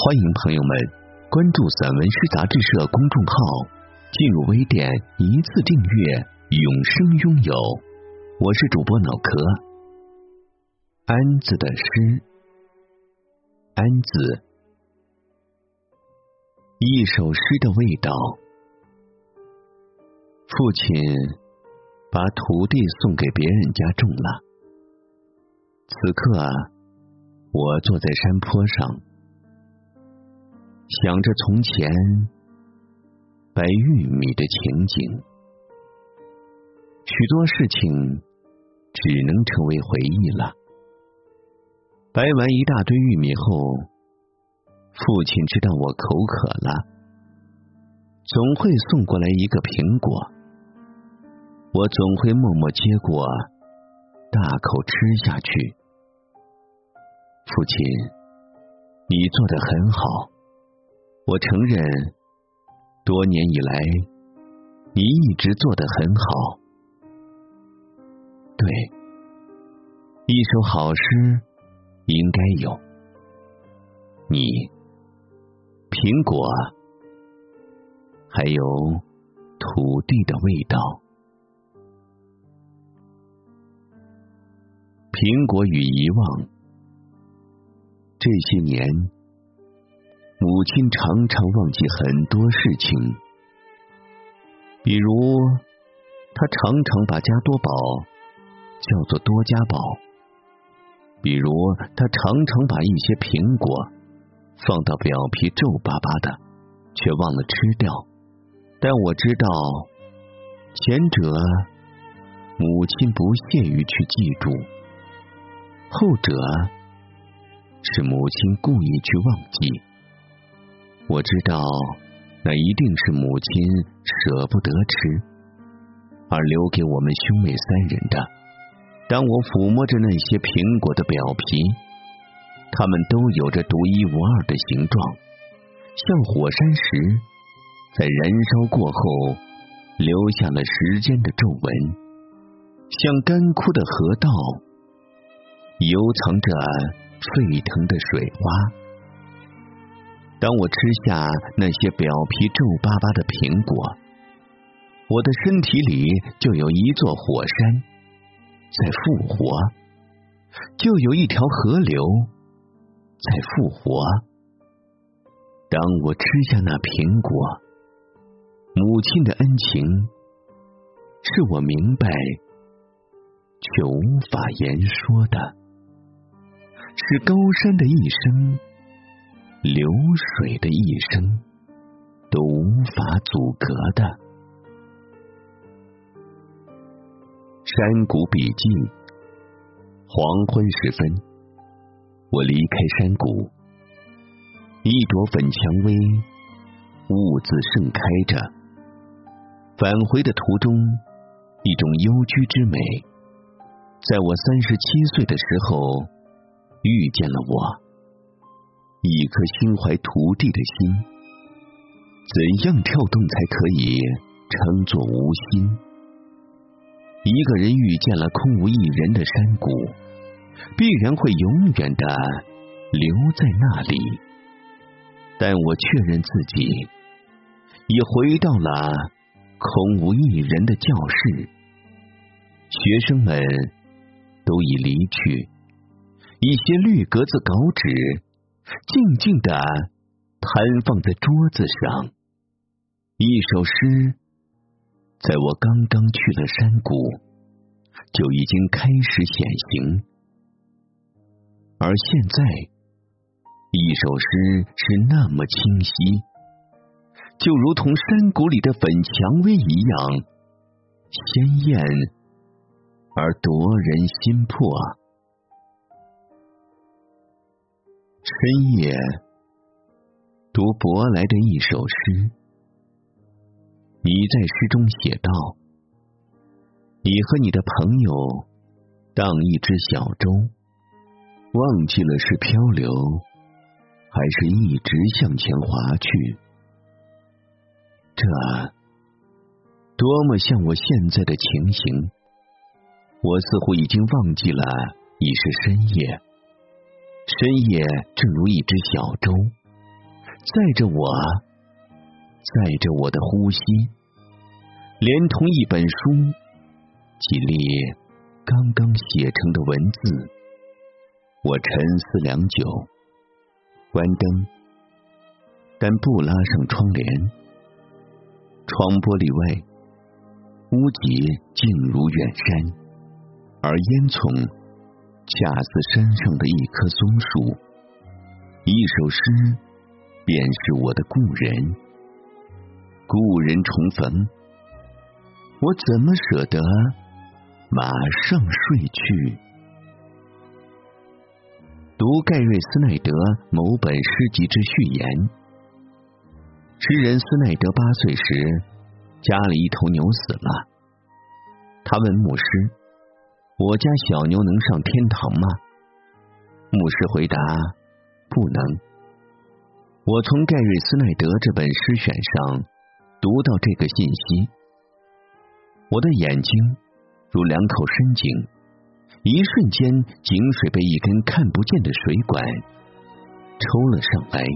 欢迎朋友们关注散文诗杂志社公众号，进入微店一次订阅，永生拥有。我是主播脑壳。安子的诗，安子，一首诗的味道。父亲把土地送给别人家种了，此刻我坐在山坡上。想着从前白玉米的情景，许多事情只能成为回忆了。掰完一大堆玉米后，父亲知道我口渴了，总会送过来一个苹果，我总会默默接过，大口吃下去。父亲，你做的很好。我承认，多年以来，你一直做得很好。对，一首好诗应该有你、苹果，还有土地的味道。苹果与遗忘，这些年。母亲常常忘记很多事情，比如她常常把加多宝叫做多加宝，比如她常常把一些苹果放到表皮皱巴巴的，却忘了吃掉。但我知道，前者母亲不屑于去记住，后者是母亲故意去忘记。我知道，那一定是母亲舍不得吃，而留给我们兄妹三人的。当我抚摸着那些苹果的表皮，它们都有着独一无二的形状，像火山石，在燃烧过后留下了时间的皱纹，像干枯的河道，游藏着沸腾的水花。当我吃下那些表皮皱巴巴的苹果，我的身体里就有一座火山在复活，就有一条河流在复活。当我吃下那苹果，母亲的恩情是我明白却无法言说的，是高山的一生。流水的一生都无法阻隔的。山谷笔记。黄昏时分，我离开山谷，一朵粉蔷薇兀自盛开着。返回的途中，一种幽居之美，在我三十七岁的时候遇见了我。一颗心怀土地的心，怎样跳动才可以称作无心？一个人遇见了空无一人的山谷，必然会永远的留在那里。但我确认自己已回到了空无一人的教室，学生们都已离去，一些绿格子稿纸。静静的摊放在桌子上，一首诗，在我刚刚去了山谷，就已经开始显形。而现在，一首诗是那么清晰，就如同山谷里的粉蔷薇一样鲜艳而夺人心魄。深夜，读舶来的一首诗。你在诗中写道：“你和你的朋友荡一只小舟，忘记了是漂流，还是一直向前划去。”这多么像我现在的情形！我似乎已经忘记了已是深夜，深夜正如一只小舟，载着我，载着我的呼吸，连同一本书，几粒刚刚写成的文字。我沉思良久，关灯，但不拉上窗帘。窗玻璃外，屋脊静如远山，而烟囱恰似山上的一棵松树。一首诗，便是我的故人。故人重逢，我怎么舍得马上睡去？读盖瑞斯奈德某本诗集之序言。诗人斯奈德八岁时，家里一头牛死了。他问牧师：“我家小牛能上天堂吗？”牧师回答：“不能。”我从盖瑞斯奈德这本诗选上读到这个信息，我的眼睛如两口深井，一瞬间井水被一根看不见的水管抽了上来。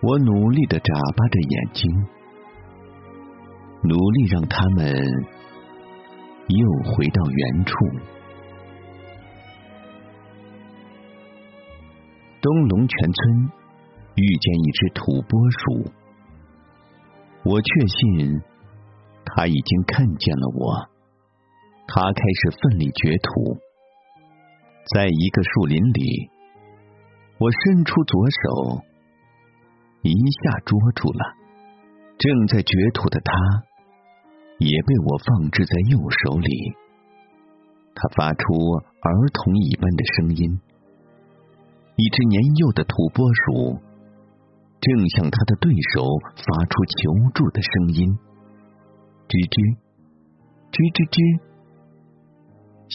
我努力的眨巴着眼睛，努力让他们又回到原处。东龙泉村遇见一只土拨鼠，我确信他已经看见了我。他开始奋力掘土，在一个树林里，我伸出左手。一下捉住了，正在掘土的他，也被我放置在右手里。它发出儿童一般的声音。一只年幼的土拨鼠正向他的对手发出求助的声音，吱吱，吱吱吱，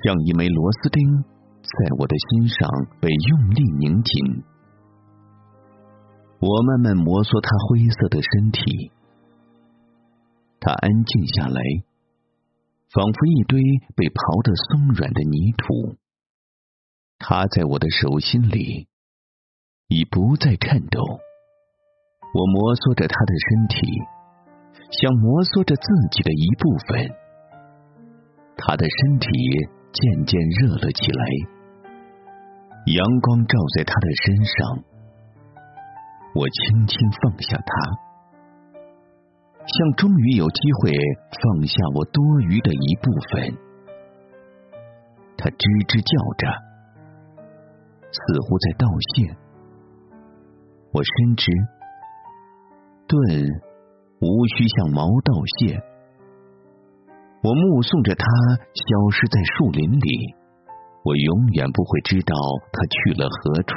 像一枚螺丝钉在我的心上被用力拧紧。我慢慢摩挲他灰色的身体，他安静下来，仿佛一堆被刨得松软的泥土。他在我的手心里已不再颤抖。我摩挲着他的身体，像摩挲着自己的一部分。他的身体渐渐热了起来，阳光照在他的身上。我轻轻放下它，像终于有机会放下我多余的一部分。它吱吱叫着，似乎在道谢。我深知，盾无需向毛道谢。我目送着它消失在树林里，我永远不会知道它去了何处。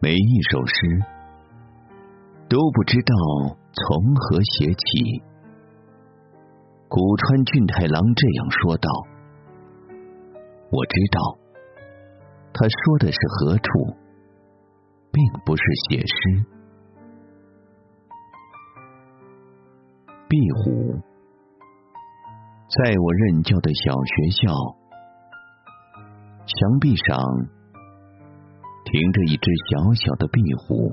每一首诗都不知道从何写起。古川俊太郎这样说道：“我知道，他说的是何处，并不是写诗。”壁虎，在我任教的小学校墙壁上。停着一只小小的壁虎，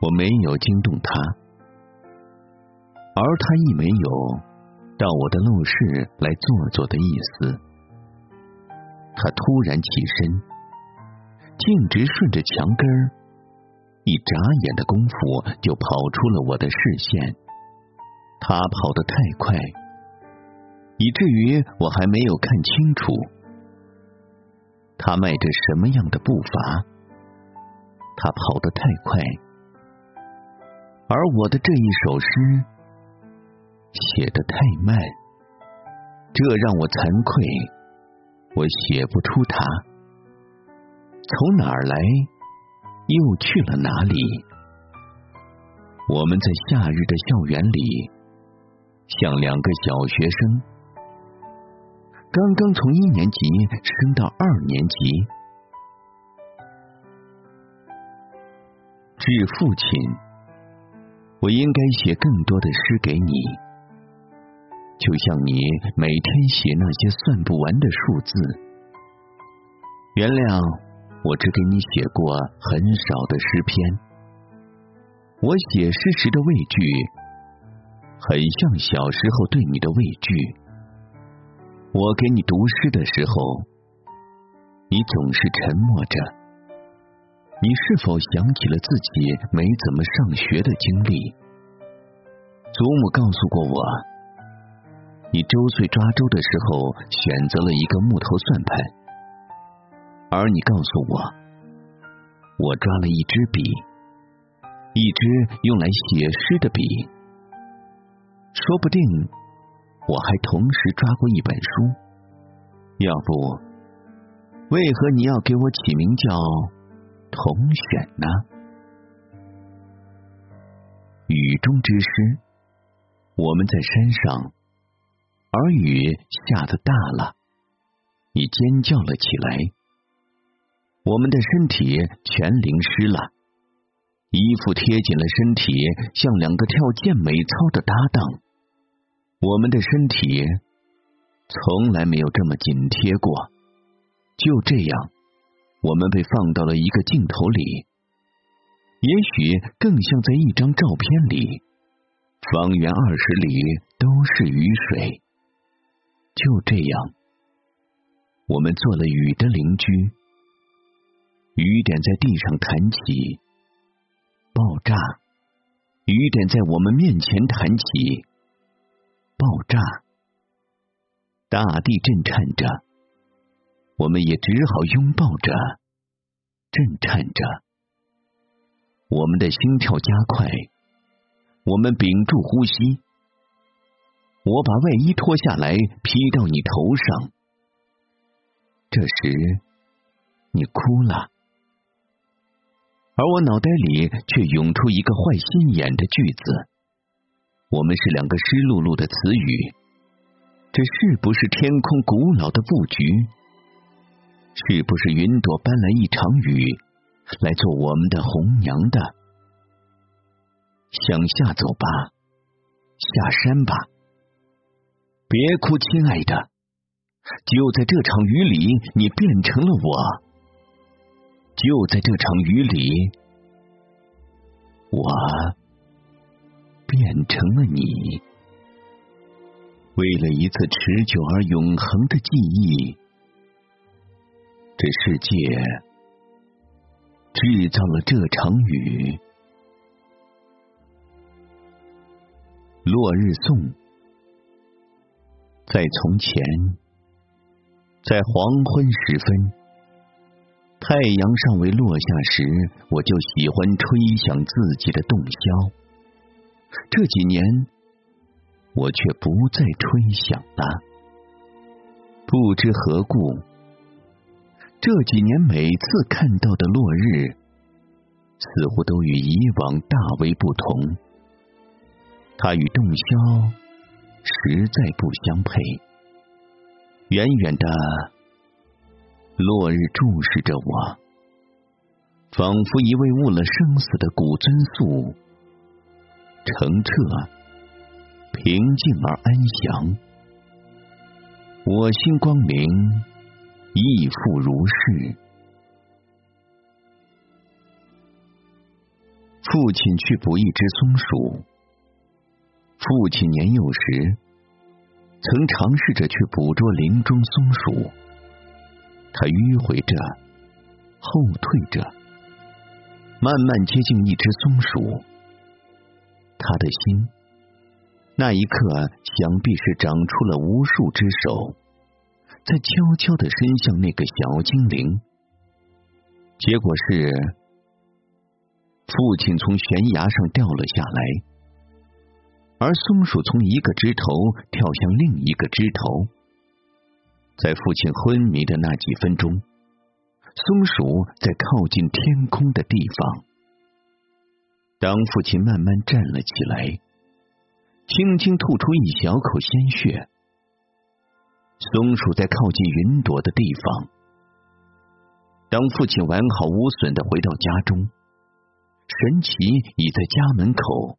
我没有惊动他，而他亦没有到我的陋室来坐坐的意思。他突然起身，径直顺着墙根儿，一眨眼的功夫就跑出了我的视线。他跑得太快，以至于我还没有看清楚。他迈着什么样的步伐？他跑得太快，而我的这一首诗写的太慢，这让我惭愧。我写不出它从哪儿来，又去了哪里？我们在夏日的校园里，像两个小学生，刚刚从一年级升到二年级。致父亲，我应该写更多的诗给你，就像你每天写那些算不完的数字。原谅。我只给你写过很少的诗篇，我写诗时的畏惧，很像小时候对你的畏惧。我给你读诗的时候，你总是沉默着。你是否想起了自己没怎么上学的经历？祖母告诉过我，你周岁抓周的时候选择了一个木头算盘。而你告诉我，我抓了一支笔，一支用来写诗的笔。说不定我还同时抓过一本书。要不，为何你要给我起名叫同选呢？雨中之诗，我们在山上，而雨下的大了，你尖叫了起来。我们的身体全淋湿了，衣服贴紧了身体，像两个跳健美操的搭档。我们的身体从来没有这么紧贴过。就这样，我们被放到了一个镜头里，也许更像在一张照片里，方圆二十里都是雨水。就这样，我们做了雨的邻居。雨点在地上弹起，爆炸；雨点在我们面前弹起，爆炸。大地震颤着，我们也只好拥抱着，震颤着。我们的心跳加快，我们屏住呼吸。我把外衣脱下来披到你头上，这时你哭了。而我脑袋里却涌出一个坏心眼的句子：“我们是两个湿漉漉的词语，这是不是天空古老的布局？是不是云朵搬来一场雨来做我们的红娘的？向下走吧，下山吧，别哭，亲爱的，就在这场雨里，你变成了我。”就在这场雨里，我变成了你。为了一次持久而永恒的记忆，这世界制造了这场雨。落日颂，在从前，在黄昏时分。太阳尚未落下时，我就喜欢吹响自己的洞箫。这几年，我却不再吹响了。不知何故，这几年每次看到的落日，似乎都与以往大为不同。它与洞箫实在不相配。远远的。落日注视着我，仿佛一位误了生死的古尊宿，澄澈、平静而安详。我心光明，亦复如是。父亲去捕一只松鼠。父亲年幼时，曾尝试着去捕捉林中松鼠。他迂回着，后退着，慢慢接近一只松鼠。他的心，那一刻想必是长出了无数只手，在悄悄的伸向那个小精灵。结果是，父亲从悬崖上掉了下来，而松鼠从一个枝头跳向另一个枝头。在父亲昏迷的那几分钟，松鼠在靠近天空的地方。当父亲慢慢站了起来，轻轻吐出一小口鲜血。松鼠在靠近云朵的地方。当父亲完好无损的回到家中，神奇已在家门口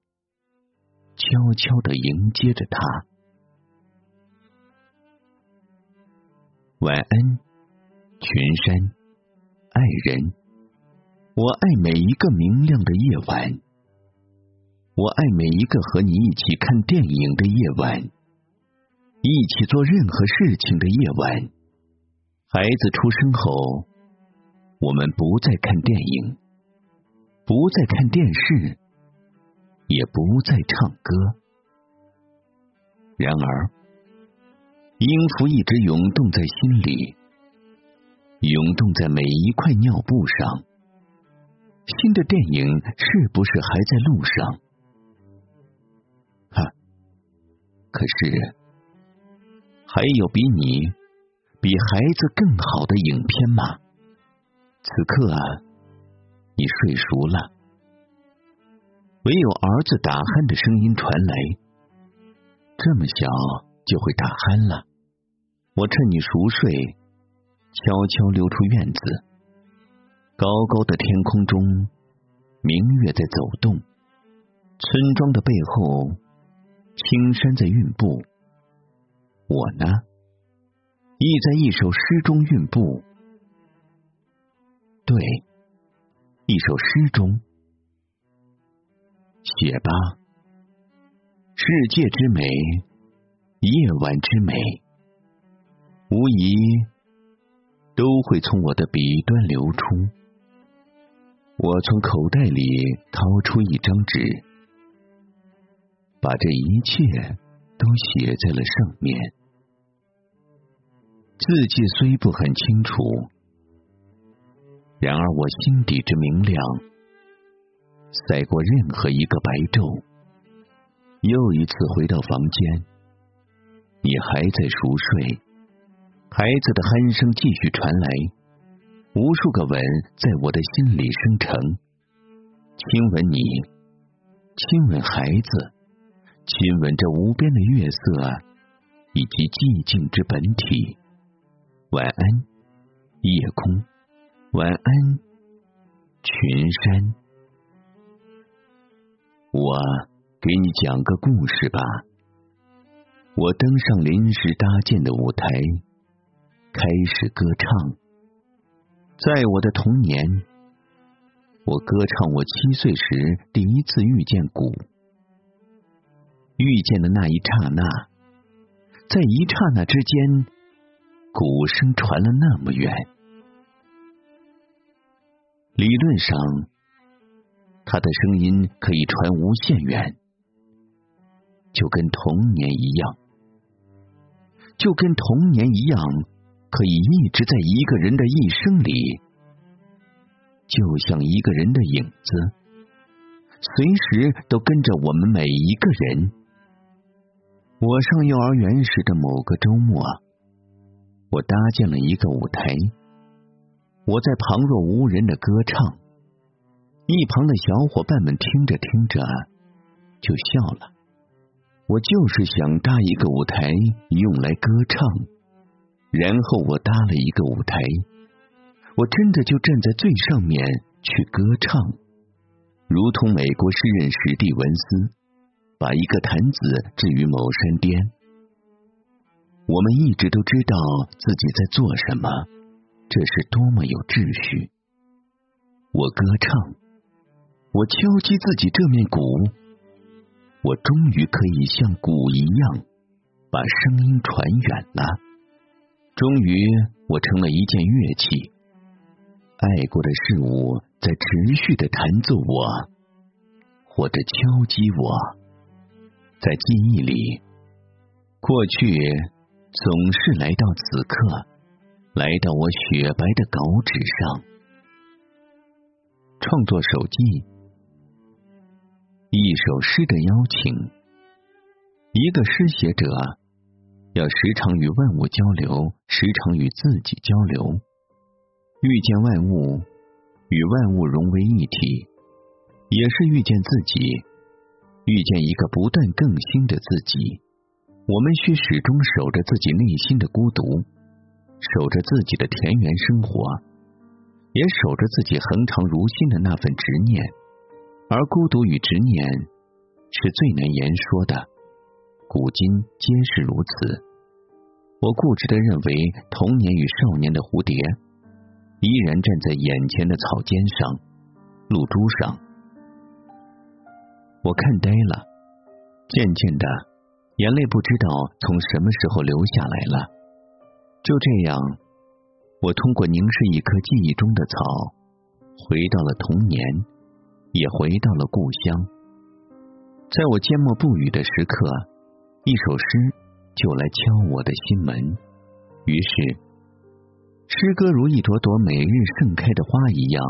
悄悄的迎接着他。晚安，群山，爱人，我爱每一个明亮的夜晚，我爱每一个和你一起看电影的夜晚。一起做任何事情的夜晚，孩子出生后，我们不再看电影，不再看电视，也不再唱歌。然而，音符一直涌动在心里，涌动在每一块尿布上。新的电影是不是还在路上？哈，可是。还有比你比孩子更好的影片吗？此刻，你睡熟了，唯有儿子打鼾的声音传来。这么小就会打鼾了，我趁你熟睡，悄悄溜出院子。高高的天空中，明月在走动，村庄的背后，青山在运步。我呢，意在一首诗中韵步。对，一首诗中写吧，世界之美，夜晚之美，无疑都会从我的笔端流出。我从口袋里掏出一张纸，把这一切都写在了上面。字迹虽不很清楚，然而我心底之明亮，赛过任何一个白昼。又一次回到房间，你还在熟睡，孩子的鼾声继续传来，无数个吻在我的心里生成，亲吻你，亲吻孩子，亲吻这无边的月色以及寂静之本体。晚安，夜空。晚安，群山。我给你讲个故事吧。我登上临时搭建的舞台，开始歌唱。在我的童年，我歌唱我七岁时第一次遇见鼓。遇见的那一刹那，在一刹那之间。鼓声传了那么远，理论上，他的声音可以传无限远，就跟童年一样，就跟童年一样，可以一直在一个人的一生里，就像一个人的影子，随时都跟着我们每一个人。我上幼儿园时的某个周末。我搭建了一个舞台，我在旁若无人的歌唱，一旁的小伙伴们听着听着就笑了。我就是想搭一个舞台用来歌唱，然后我搭了一个舞台，我真的就站在最上面去歌唱，如同美国诗人史蒂文斯把一个坛子置于某山巅。我们一直都知道自己在做什么，这是多么有秩序。我歌唱，我敲击自己这面鼓，我终于可以像鼓一样把声音传远了。终于，我成了一件乐器，爱过的事物在持续的弹奏我，或者敲击我，在记忆里，过去。总是来到此刻，来到我雪白的稿纸上，创作手记，一首诗的邀请。一个诗写者要时常与万物交流，时常与自己交流。遇见万物，与万物融为一体，也是遇见自己，遇见一个不断更新的自己。我们需始终守着自己内心的孤独，守着自己的田园生活，也守着自己恒长如新的那份执念。而孤独与执念是最难言说的，古今皆是如此。我固执的认为，童年与少年的蝴蝶依然站在眼前的草尖上、露珠上。我看呆了，渐渐的，眼泪不知道从什么时候流下来了。就这样，我通过凝视一棵记忆中的草，回到了童年。也回到了故乡，在我缄默不语的时刻，一首诗就来敲我的心门。于是，诗歌如一朵朵每日盛开的花一样，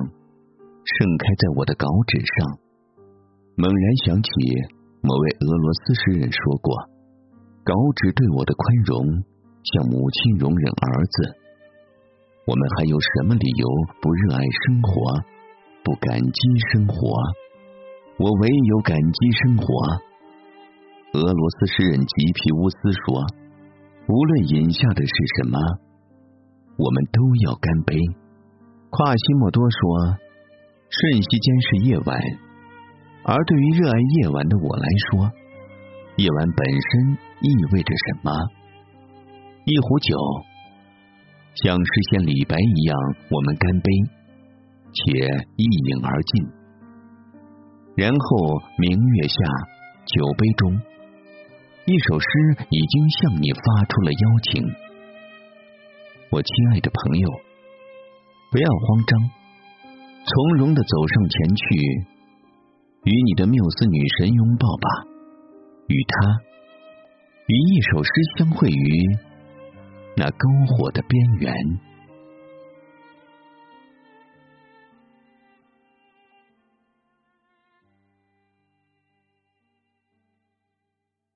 盛开在我的稿纸上。猛然想起某位俄罗斯诗人说过：“稿纸对我的宽容，像母亲容忍儿子。”我们还有什么理由不热爱生活？不感激生活，我唯有感激生活。俄罗斯诗人吉皮乌斯说：“无论饮下的是什么，我们都要干杯。”夸西莫多说：“瞬息间是夜晚，而对于热爱夜晚的我来说，夜晚本身意味着什么？一壶酒，像诗仙李白一样，我们干杯。”且一饮而尽，然后明月下，酒杯中，一首诗已经向你发出了邀请。我亲爱的朋友，不要慌张，从容的走上前去，与你的缪斯女神拥抱吧，与他，与一首诗相会于那篝火的边缘。